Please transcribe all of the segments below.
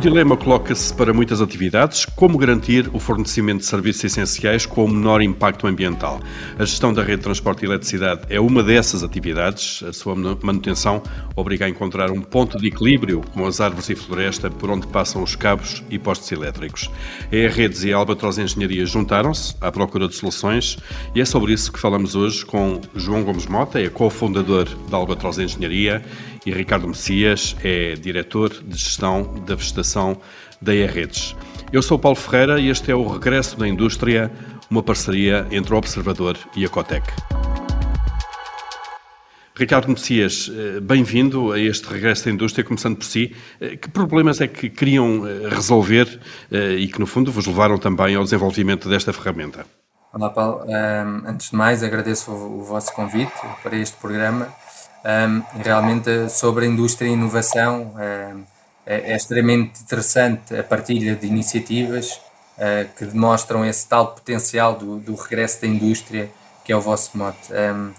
dilema coloca-se para muitas atividades como garantir o fornecimento de serviços essenciais com o menor impacto ambiental. A gestão da rede de transporte e eletricidade é uma dessas atividades. A sua manutenção obriga a encontrar um ponto de equilíbrio com as árvores e floresta por onde passam os cabos e postos elétricos. A Redes e a Albatroz Engenharia juntaram-se à procura de soluções e é sobre isso que falamos hoje com João Gomes Mota, é cofundador da Albatroz Engenharia e Ricardo Messias é diretor de gestão da vegetação da E-Redes. Eu sou Paulo Ferreira e este é o Regresso da Indústria, uma parceria entre o Observador e a Cotec. Ricardo Messias, eh, bem-vindo a este regresso da indústria, começando por si. Eh, que problemas é que queriam eh, resolver e que, no fundo, vos levaram também ao desenvolvimento desta ferramenta? Olá, Paulo. antes de mais, agradeço o vosso convite para este programa realmente sobre a indústria e inovação é, é, extremamente interessante a partilha de iniciativas uh, que demonstram esse tal potencial do, do, regresso da indústria que é o vosso mote. Um,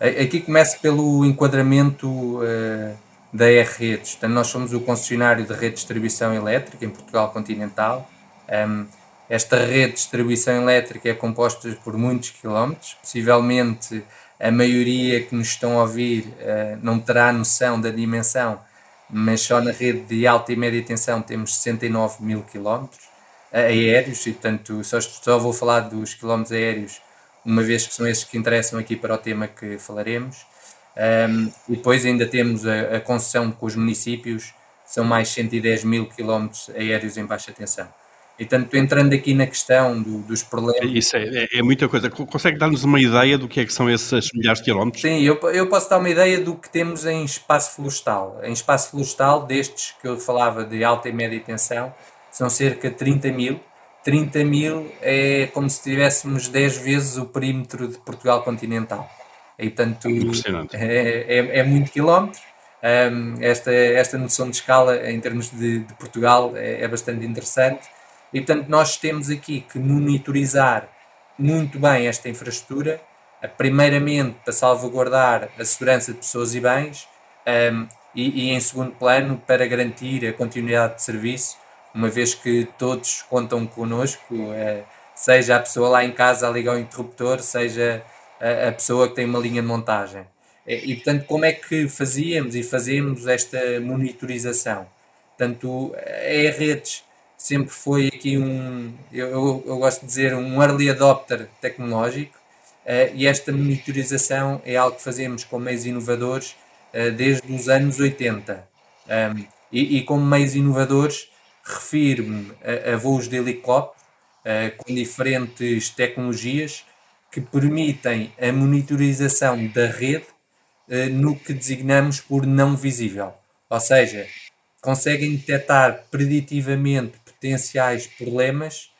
aqui começo pelo enquadramento uh, da R-Redes. Nós somos o concessionário de rede de distribuição elétrica em Portugal continental. esta rede de distribuição elétrica é composta por muitos quilómetros, possivelmente a maioria que nos estão a ouvir uh, não terá noção da dimensão, mas só na rede de alta e média tensão temos 69 mil quilómetros aéreos, e portanto só, só vou falar dos quilómetros aéreos, uma vez que são esses que interessam aqui para o tema que falaremos. Um, e depois ainda temos a, a concessão com os municípios, são mais 110 mil quilómetros aéreos em baixa tensão. E tanto entrando aqui na questão do, dos problemas. Isso é, é, é, muita coisa. Consegue dar-nos uma ideia do que é que são esses milhares de quilómetros? Sim, eu, eu posso dar uma ideia do que temos em espaço florestal. Em espaço florestal, destes que eu falava de alta e média tensão, são cerca de 30 mil. 30 mil é como se tivéssemos 10 vezes o perímetro de Portugal continental. E, portanto, é, é, é muito quilómetro. Um, esta, esta noção de escala em termos de, de Portugal é, é bastante interessante e, portanto, nós temos aqui que monitorizar muito bem esta infraestrutura, primeiramente para salvaguardar a segurança de pessoas e bens, um, e, e, em segundo plano, para garantir a continuidade de serviço, uma vez que todos contam connosco, uh, seja a pessoa lá em casa a ligar o interruptor, seja a, a pessoa que tem uma linha de montagem. E, portanto, como é que fazíamos e fazemos esta monitorização? Portanto, é redes sempre foi aqui um, eu, eu, gosto de dizer, um early adopter tecnológico uh, e esta monitorização é algo que fazemos com meios inovadores uh, desde os anos 80. Um, e, e como meios inovadores, refiro-me a, a, voos de helicóptero uh, com diferentes tecnologias que permitem a monitorização da rede no que designamos por não visível. Ou seja, conseguem detectar preditivamente potenciais problemas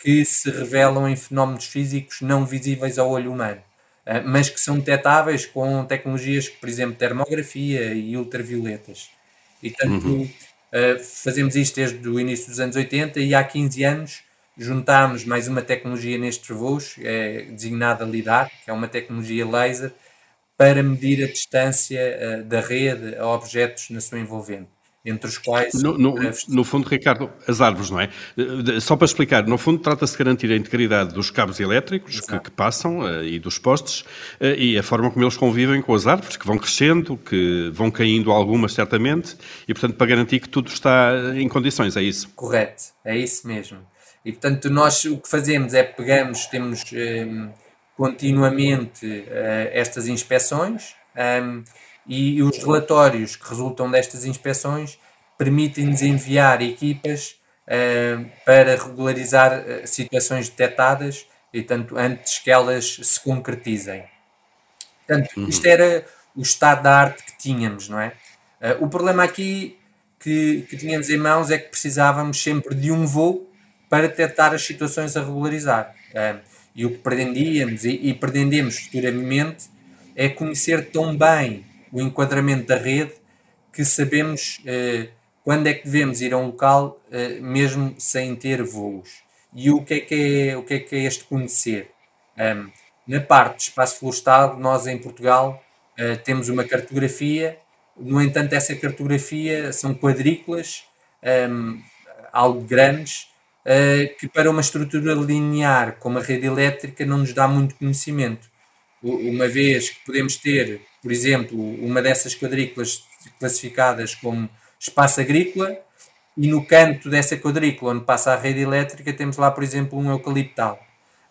que se revelam em fenómenos físicos não visíveis ao olho humano, eh, mas que são detectáveis com tecnologias, por exemplo, termografia e ultravioletas. E, tanto uhum. Eh, fazemos isto desde o início dos anos 80 e há 15 anos juntámos mais uma tecnologia nestes voos, é designada LIDAR, que é uma tecnologia laser, para medir a distância eh, da rede a objetos na sua envolvente entre os quais. No, no, no, fundo, Ricardo, as árvores, não é? Só para explicar, no fundo, trata-se de garantir a integridade dos cabos elétricos que, que, passam uh, e dos postes uh, e a forma como eles convivem com as árvores, que vão crescendo, que vão caindo algumas, certamente, e, portanto, para garantir que tudo está em condições, é isso? Correto, é isso mesmo. E, portanto, nós o que fazemos é pegamos, temos um, ehm, continuamente uh, estas inspeções. Um, e os relatórios que resultam destas inspeções permitem-nos enviar equipas uh, para regularizar uh, situações detectadas e tanto antes que elas se concretizem. Portanto, uhum. isto era o estado da arte que tínhamos, não é? Uh, o problema aqui que, que tínhamos em mãos é que precisávamos sempre de um voo para detectar as situações a regularizar. e o que pretendíamos e, e pretendemos futuramente é conhecer tão bem o enquadramento da rede que sabemos eh, quando é que devemos ir a um local eh, mesmo sem ter voos. E o que é que é, o que é, que é este conhecer? Um, na parte de espaço florestal, nós em Portugal uh, temos uma cartografia, no entanto, essa cartografia são quadrículas um, algo grandes, uh, que para uma estrutura linear como a rede elétrica não nos dá muito conhecimento. Uma vez que podemos ter, por exemplo, uma dessas quadrículas classificadas como espaço agrícola, e no canto dessa quadrícula onde passa a rede elétrica temos lá, por exemplo, um eucaliptal.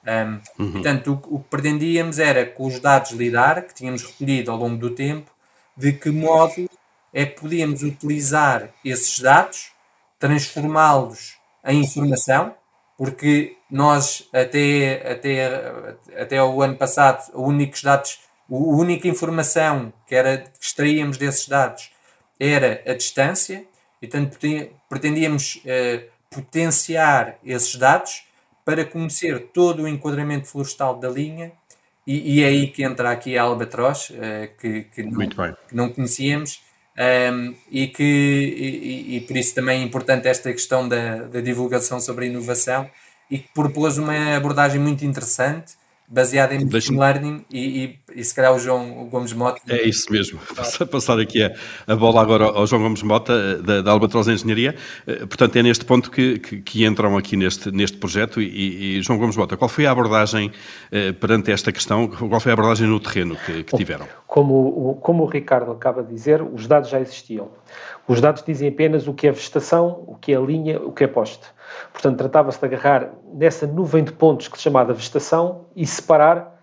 Um, uhum. Portanto, o, o, que pretendíamos era, com os dados LIDAR que tínhamos recolhido ao longo do tempo, de que modo é que podíamos utilizar esses dados, transformá-los em informação, porque nós até, até, até o ano passado, os únicos dados, a única informação que, era, que extraíamos desses dados era a distância, e portanto pretendíamos eh, potenciar esses dados para conhecer todo o enquadramento florestal da linha e, e é aí que entra aqui a Albatroz, eh, que, que, não, que não conhecíamos um, e que e, e, por isso também é importante esta questão da, da divulgação sobre a inovação e que propôs uma abordagem muito interessante baseada em machine learning e, e, e, se calhar o João Gomes Mota. É isso mesmo. Claro. Passar aqui a, a, bola agora ao João Gomes Mota, eh, da, da Albatroz Engenharia. Eh, portanto, é neste ponto que, que, que entram aqui neste, neste projeto. E, e, João Gomes Mota, qual foi a abordagem eh, perante esta questão? Qual foi a abordagem no terreno que, que tiveram? Como, como o Ricardo acaba de dizer, os dados já existiam. Os dados dizem apenas o que é vegetação, o que é linha, o que é poste. Portanto, tratava-se de agarrar nessa nuvem de pontos que se chamava vegetação e separar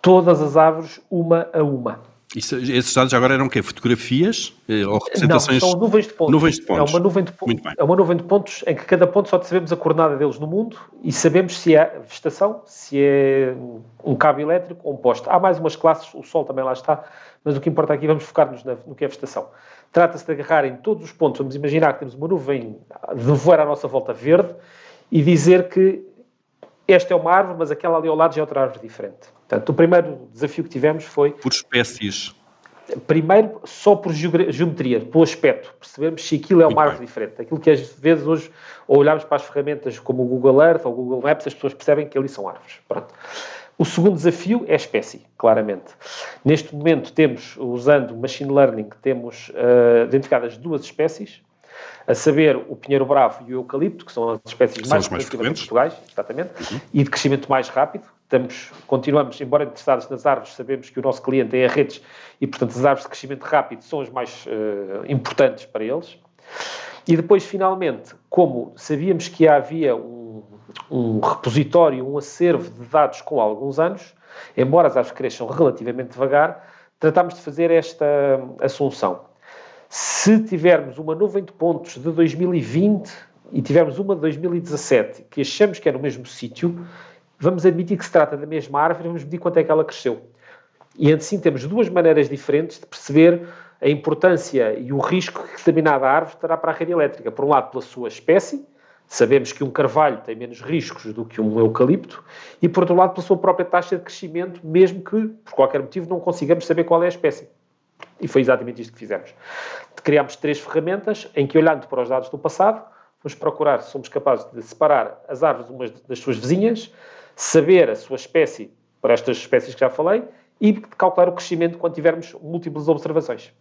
todas as árvores uma a uma. Isso, esses dados agora eram o quê? Fotografias eh, ou representações? Não, são nuvens de pontos. Nuvens de pontos. É uma nuvem de, é uma nuvem de pontos em que cada ponto só sabemos a coordenada deles no mundo e sabemos se é vegetação, se é um cabo elétrico ou um poste. Há mais umas classes, o Sol também lá está, mas o que importa aqui, vamos focar-nos no que é vegetação. Trata-se de agarrar em todos os pontos, vamos imaginar que temos uma nuvem de voar à nossa volta verde e dizer que esta é uma árvore, mas aquela ali ao lado já é outra árvore diferente. Portanto, o primeiro desafio que tivemos foi... Por espécies. Primeiro, só por geometria, por aspecto, percebermos se aquilo é uma árvore diferente. Aquilo que às vezes hoje, ou olharmos para as ferramentas como o Google Earth ou o Google Maps, as pessoas percebem que ali são árvores. Pronto. O segundo desafio é a espécie, claramente. Neste momento temos, usando machine learning, temos uh, identificadas duas espécies, a saber o pinheiro bravo e o eucalipto, que são as espécies são mais, mais frequentes em Portugal, exatamente, uhum. e de crescimento mais rápido. Estamos, continuamos, embora interessados nas árvores, sabemos que o nosso cliente é a redes e, portanto, as árvores de crescimento rápido são as mais uh, importantes para eles. E depois, finalmente, como sabíamos que havia um, um repositório, um acervo de dados com alguns anos, embora as árvores cresçam relativamente devagar, tratámos de fazer esta assunção. Se tivermos uma nuvem de pontos de 2020 e tivermos uma de 2017 que achamos que é no mesmo sítio, vamos admitir que se trata da mesma árvore e vamos medir quanto é que ela cresceu. E assim temos duas maneiras diferentes de perceber a importância e o risco que determinada árvore terá para a rede elétrica. Por um lado, pela sua espécie, sabemos que um carvalho tem menos riscos do que um eucalipto, e por outro lado, pela sua própria taxa de crescimento, mesmo que, por qualquer motivo, não consigamos saber qual é a espécie. E foi exatamente isto que fizemos. Criámos três ferramentas em que, olhando para os dados do passado, vamos procurar se somos capazes de separar as árvores umas das suas vizinhas, saber a sua espécie para estas espécies que já falei e calcular o crescimento quando tivermos múltiplas observações.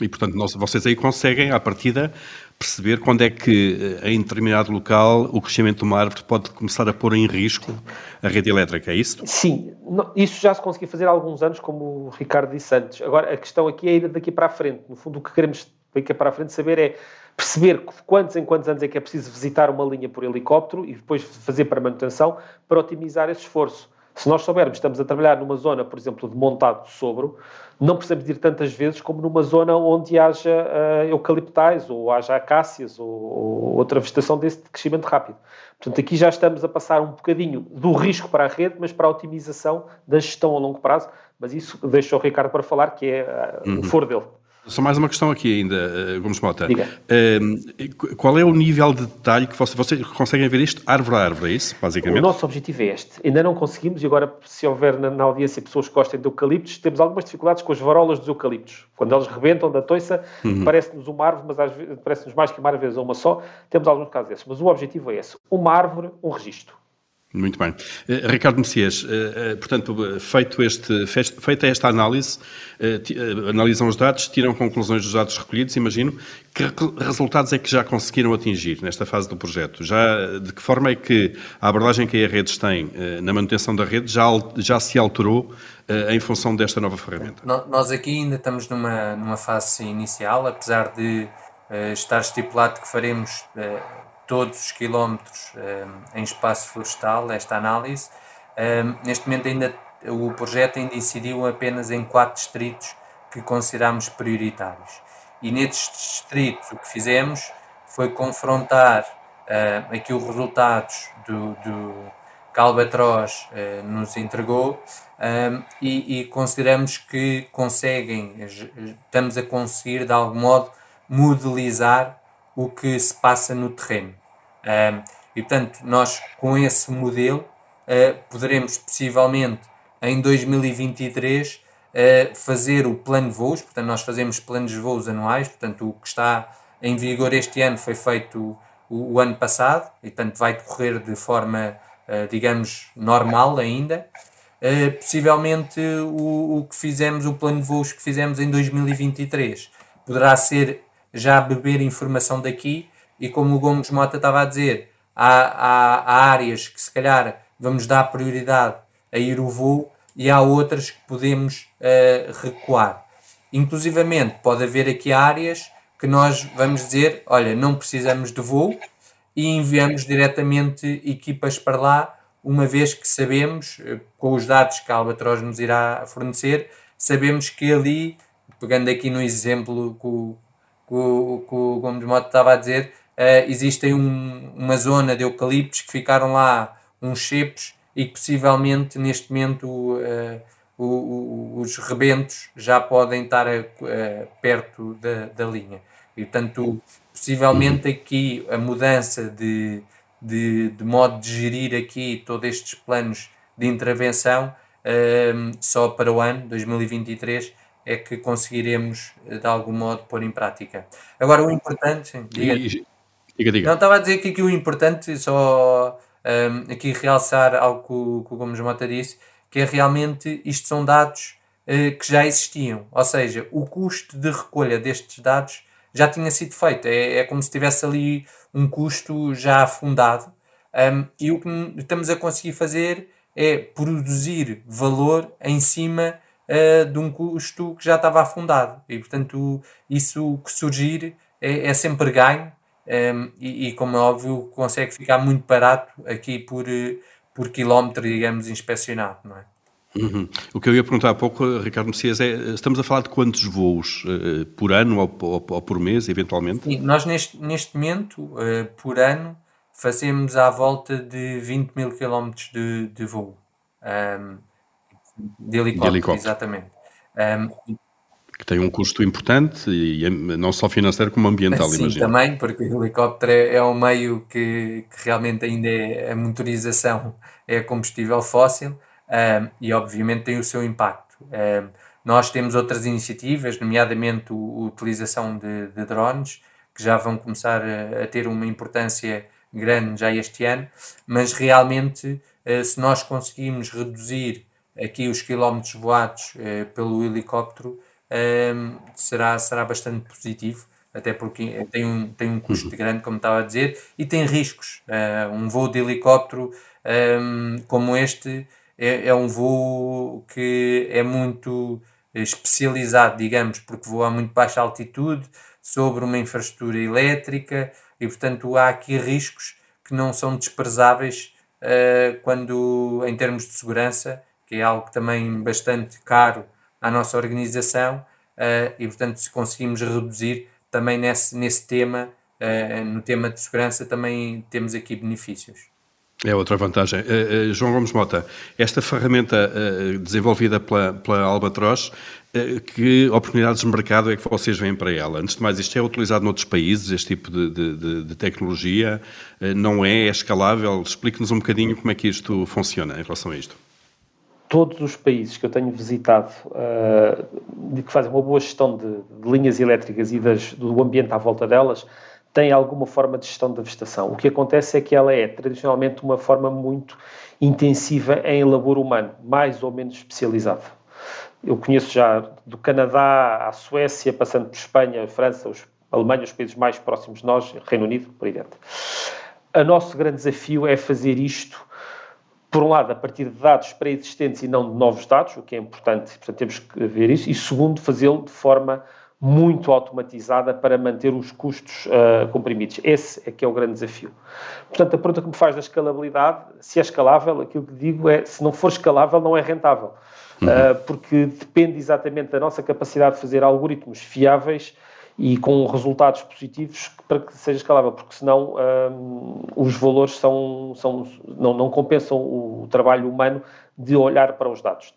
E, portanto, nós, vocês aí conseguem, à partida, perceber quando é que, eh, em determinado local, o crescimento de uma árvore pode começar a pôr em risco a rede elétrica, é isso? Sim, isso já se conseguiu fazer há alguns anos, como o Ricardo disse antes. Agora, a questão aqui é ir daqui para a frente. No fundo, o que queremos daqui para a frente saber é perceber quantos em quantos anos é que é preciso visitar uma linha por helicóptero e depois fazer para manutenção para otimizar esse esforço. Se nós soubermos, estamos a trabalhar numa zona, por exemplo, de montado de sobro, não precisamos ir tantas vezes como numa zona onde haja uh, eucaliptais ou haja acácias ou, ou, outra vegetação desse crescimento rápido. Portanto, aqui já estamos a passar um bocadinho do risco para a rede, mas para a otimização da gestão a longo prazo. Mas isso deixo o Ricardo para falar, que é uh, uhum. o foro dele. Só mais uma questão aqui ainda, eh, Gomes Mota. Uh, qual é o nível de detalhe que vocês, vocês conseguem ver isto árvore a árvore, é isso, basicamente? O nosso objetivo é este. Ainda não conseguimos, e agora, se houver na, na audiência pessoas que gostem de eucaliptos, temos algumas dificuldades com as varolas dos eucaliptos. Quando eles rebentam da toiça, uhum. parece-nos uma árvore, mas parece-nos mais que uma árvore, às vezes uma só. Temos alguns casos desses. Mas o objetivo é esse. Uma árvore, um registro. Muito bem. Uh, Ricardo Messias, uh, uh, portanto, feito este, feita esta análise, analisam os dados, tiram conclusões dos dados recolhidos, imagino. Que resultados é que já conseguiram atingir nesta fase do projeto? Já, de que forma é que a abordagem que a redes tem na manutenção da rede já, já se alterou em função desta nova ferramenta? Nós aqui ainda estamos numa, numa fase inicial, apesar de estar estipulado que faremos todos os quilómetros um, eh, em espaço florestal, esta análise. Um, eh, neste momento ainda o projeto ainda incidiu apenas em quatro distritos que consideramos prioritários. E nestes distritos o que fizemos foi confrontar uh, aqui os resultados do, do que Albatroz uh, nos entregou um, e, e, consideramos que conseguem, estamos a conseguir de algum modo modelizar o que se passa no terreno. E portanto, nós com esse modelo uh, poderemos possivelmente em 2023 uh, ah, fazer o plano de voos, portanto, nós fazemos planos de voos anuais, portanto, o que está em vigor este ano foi feito o, o ano passado, e portanto vai decorrer de forma, uh, digamos, normal ainda. possivelmente o, o que fizemos, o plano de voos que fizemos em 2023 poderá ser já beber informação daqui e como o Gomes Mota estava a dizer, há, há, há áreas que se calhar vamos dar prioridade a ir o voo e há outras que podemos uh, recuar. Inclusivamente pode haver aqui áreas que nós vamos dizer, olha, não precisamos de voo e enviamos diretamente equipas para lá, uma vez que sabemos, eh, com os dados que a Albatroz nos irá fornecer, sabemos que ali, pegando aqui no exemplo que o, o, que o Gomes Mota estava a dizer, uh, existem um, uma zona de eucaliptos que ficaram lá uns cepos e que possivelmente neste momento uh, o, o, os rebentos já podem estar a, a, perto da, da linha. E portanto, possivelmente aqui a mudança de, de, de modo de gerir aqui todos estes planos de intervenção uh, só para o ano 2023 é que conseguiremos de algum modo pôr em prática. Agora o importante. Diga. Diga, diga. Não, estava a dizer que aqui o importante, só um, aqui realçar algo que o, que o Gomes Mota disse, que é realmente isto são dados uh, que já existiam. Ou seja, o custo de recolha destes dados já tinha sido feito. É, é como se tivesse ali um custo já afundado. Um, e o que estamos a conseguir fazer é produzir valor em cima uh, de um custo que já estava afundado. E, portanto, isso que surgir é, é sempre ganho um, e, e, como é óbvio, consegue ficar muito barato aqui por, por quilómetro, digamos, inspecionado, não é? Uhum. O que eu ia perguntar há pouco, Ricardo Messias, é: estamos a falar de quantos voos uh, por ano ou, ou, ou, por mês, eventualmente? Sim, nós, neste, neste momento, uh, por ano, fazemos à volta de 20 mil quilómetros de, de voo um, de, helicóptero, de helicóptero. exatamente. Um, que tem um custo importante, e não só financeiro como ambiental, Sim, imagino. também, porque o helicóptero é, é um meio que, que, realmente ainda é a motorização é combustível fóssil um, e obviamente tem o seu impacto. Um, nós temos outras iniciativas, nomeadamente a utilização de, de, drones, que já vão começar a, a, ter uma importância grande já este ano, mas realmente uh, se nós conseguimos reduzir aqui os quilómetros voados uh, pelo helicóptero, um, será, será bastante positivo, até porque tem um, tem um custo uhum. grande, como estava a dizer, e tem riscos. Uh, um voo de helicóptero um, como este é, é um voo que é muito especializado, digamos, porque voa a muito baixa altitude, sobre uma infraestrutura elétrica, e portanto há aqui riscos que não são desprezáveis quando, em termos de segurança, que é algo também bastante caro à nossa organização uh, e, portanto, se conseguimos reduzir também nesse, nesse tema, uh, no tema de segurança, também temos aqui benefícios. É outra vantagem. Uh, uh, João Gomes Mota, esta ferramenta uh, desenvolvida pela, pela Albatroz, que oportunidades de mercado é que vocês veem para ela? Antes de mais, isto é utilizado noutros países, este tipo de, de, de tecnologia? não é? É escalável? Explique-nos um bocadinho como é que isto funciona em relação a isto todos os países que eu tenho visitado uh, que fazem uma boa gestão de, de linhas elétricas e das, do ambiente à volta delas tem alguma forma de gestão da vegetação. O que acontece é que ela é tradicionalmente uma forma muito intensiva em labor humano, mais ou menos especializada. Eu conheço já do Canadá à Suécia, passando por Espanha, França, os, Alemanha, os países mais próximos de nós, Reino Unido, por aí dentro. O nosso grande desafio é fazer isto, por um lado, a partir de dados pré-existentes e não de novos dados, o que é importante, portanto, temos que ver isso, e segundo, fazê-lo de forma muito automatizada para manter os custos uh, comprimidos. Esse é que é o grande desafio. Portanto, a pergunta que me faz da escalabilidade, se é escalável, aquilo que digo é, se não for escalável, não é rentável. Uhum. Uh, porque depende exatamente da nossa capacidade de fazer algoritmos fiáveis e com resultados positivos para que seja escalável, porque senão um, eh, os valores são, são, não, não compensam o trabalho humano de olhar para os dados.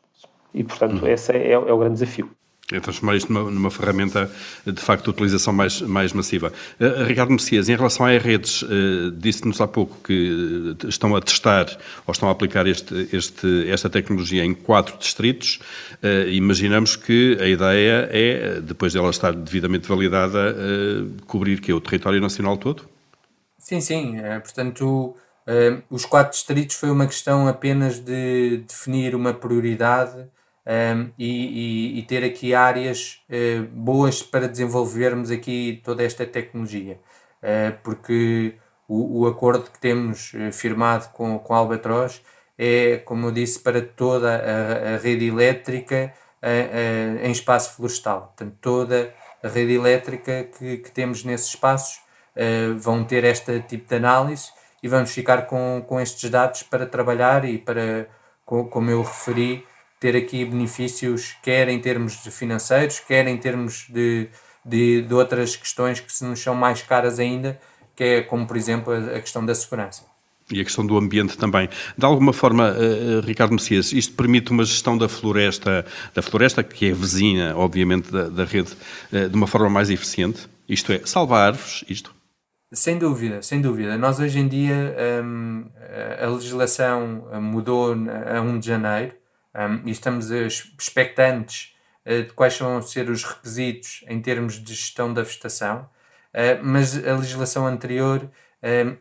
E, portanto, uhum. esse é, é, é o grande desafio é transformar isto numa, numa, ferramenta de facto de utilização mais, mais massiva. Uh, Ricardo Messias, em relação às redes, uh, disse-nos há pouco que estão a testar ou estão a aplicar este, este, esta tecnologia em quatro distritos. Uh, imaginamos que a ideia é, depois dela estar devidamente validada, cobrir que é o território nacional todo? Sim, sim. portanto, os quatro distritos foi uma questão apenas de definir uma prioridade um, e, e, e, ter aqui áreas uh, boas para desenvolvermos aqui toda esta tecnologia, uh, porque o, o, acordo que temos uh, firmado com, com a Albatroz é, como eu disse, para toda a, a rede elétrica em espaço florestal. Portanto, toda a rede elétrica que, que temos nesses espaços vão ter este tipo de análise e vamos ficar com, com estes dados para trabalhar e para, como eu referi, ter aqui benefícios, quer em termos financeiros, quer em termos de, de, de outras questões que se nos são mais caras ainda, que é como, por exemplo, a, questão da segurança. E a questão do ambiente também. De alguma forma, uh, Ricardo Messias, isto permite uma gestão da floresta, da floresta que é vizinha, obviamente, da, da rede, uh, de uma forma mais eficiente? Isto é, salvar árvores, isto? Sem dúvida, sem dúvida. Nós hoje em dia, um, a legislação mudou a 1 de janeiro, um, e estamos expectantes uh, de quais vão ser os requisitos em termos de gestão da vegetação, uh, mas a legislação anterior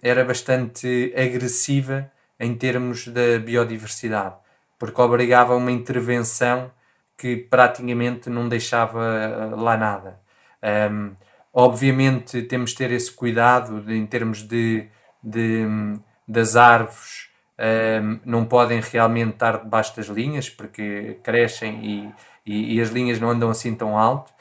era bastante agressiva em termos da biodiversidade, porque obrigava a uma intervenção que praticamente não deixava lá nada. Um, obviamente temos de ter esse cuidado de, em termos de, de das árvores não podem realmente estar debaixo das linhas porque crescem e, e, e as linhas não andam assim tão alto.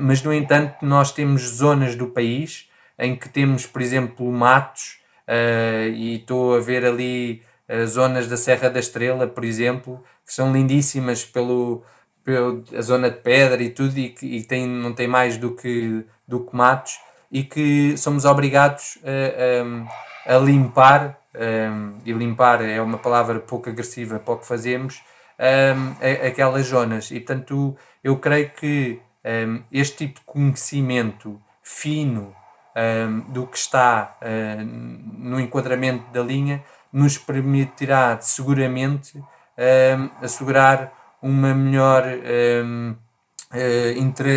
Mas, no entanto, nós temos zonas do país em que temos, por exemplo, matos, uh, e estou a ver ali uh, zonas da Serra da Estrela, por exemplo, que são lindíssimas pelo, pelo a zona de pedra e tudo, e que e tem, não tem mais do que, do que matos, e que somos obrigados a, a, a limpar um, e limpar é uma palavra pouco agressiva para o que fazemos, um, aquelas zonas. E portanto, eu creio que um, este tipo de conhecimento fino do que está no enquadramento da linha nos permitirá seguramente assegurar uma melhor uh,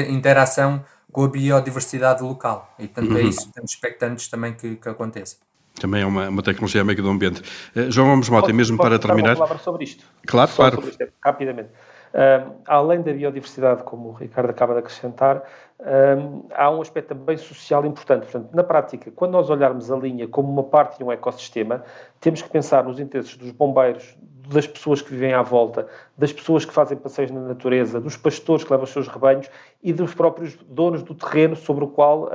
interação com a biodiversidade local. E portanto é uhum. é isso que estamos expectantes também que, que aconteça. Também é uma, uma tecnologia amiga do ambiente. Uh, João Gomes Mota, mesmo para terminar. Uma palavra sobre isto. Claro, Só claro. Isto, rapidamente. Uh, além da biodiversidade, como o Ricardo acaba de acrescentar, uh, há um aspecto também social importante. Portanto, na prática, quando nós olharmos a linha como uma parte de um ecossistema, temos que pensar nos interesses dos bombeiros, das pessoas que vivem à volta, das pessoas que fazem passeios na natureza, dos pastores que levam os seus rebanhos e dos próprios donos do terreno sobre o qual, uh,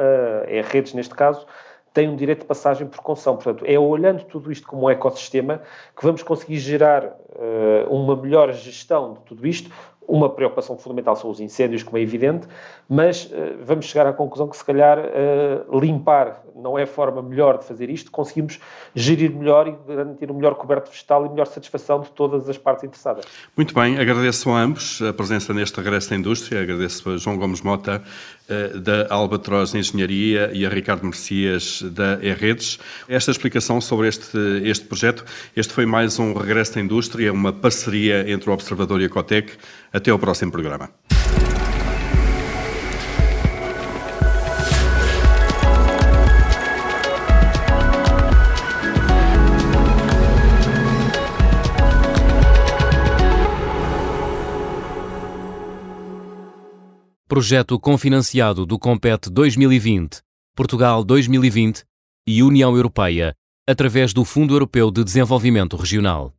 é redes neste caso, tem um direito de passagem por concessão. Portanto, é olhando tudo isto como um ecossistema que vamos conseguir gerar uh, uma melhor gestão de tudo isto, uma preocupação fundamental são os incêndios, como é evidente, mas uh, vamos chegar à conclusão que, se calhar, uh, limpar não é a forma melhor de fazer isto, conseguimos gerir melhor e garantir um melhor coberto vegetal e melhor satisfação de todas as partes interessadas. Muito bem, agradeço a ambos a presença neste regresso da indústria, agradeço a João Gomes Mota, da Albatroz Engenharia, e a Ricardo Mercias, da E-Redes. Esta explicação sobre este, este projeto, este foi mais um regresso da indústria, uma parceria entre o Observador e a Cotec. Até ao próximo programa. Projeto confinanciado do Compete 2020, Portugal 2020 e União Europeia, através do Fundo Europeu de Desenvolvimento Regional.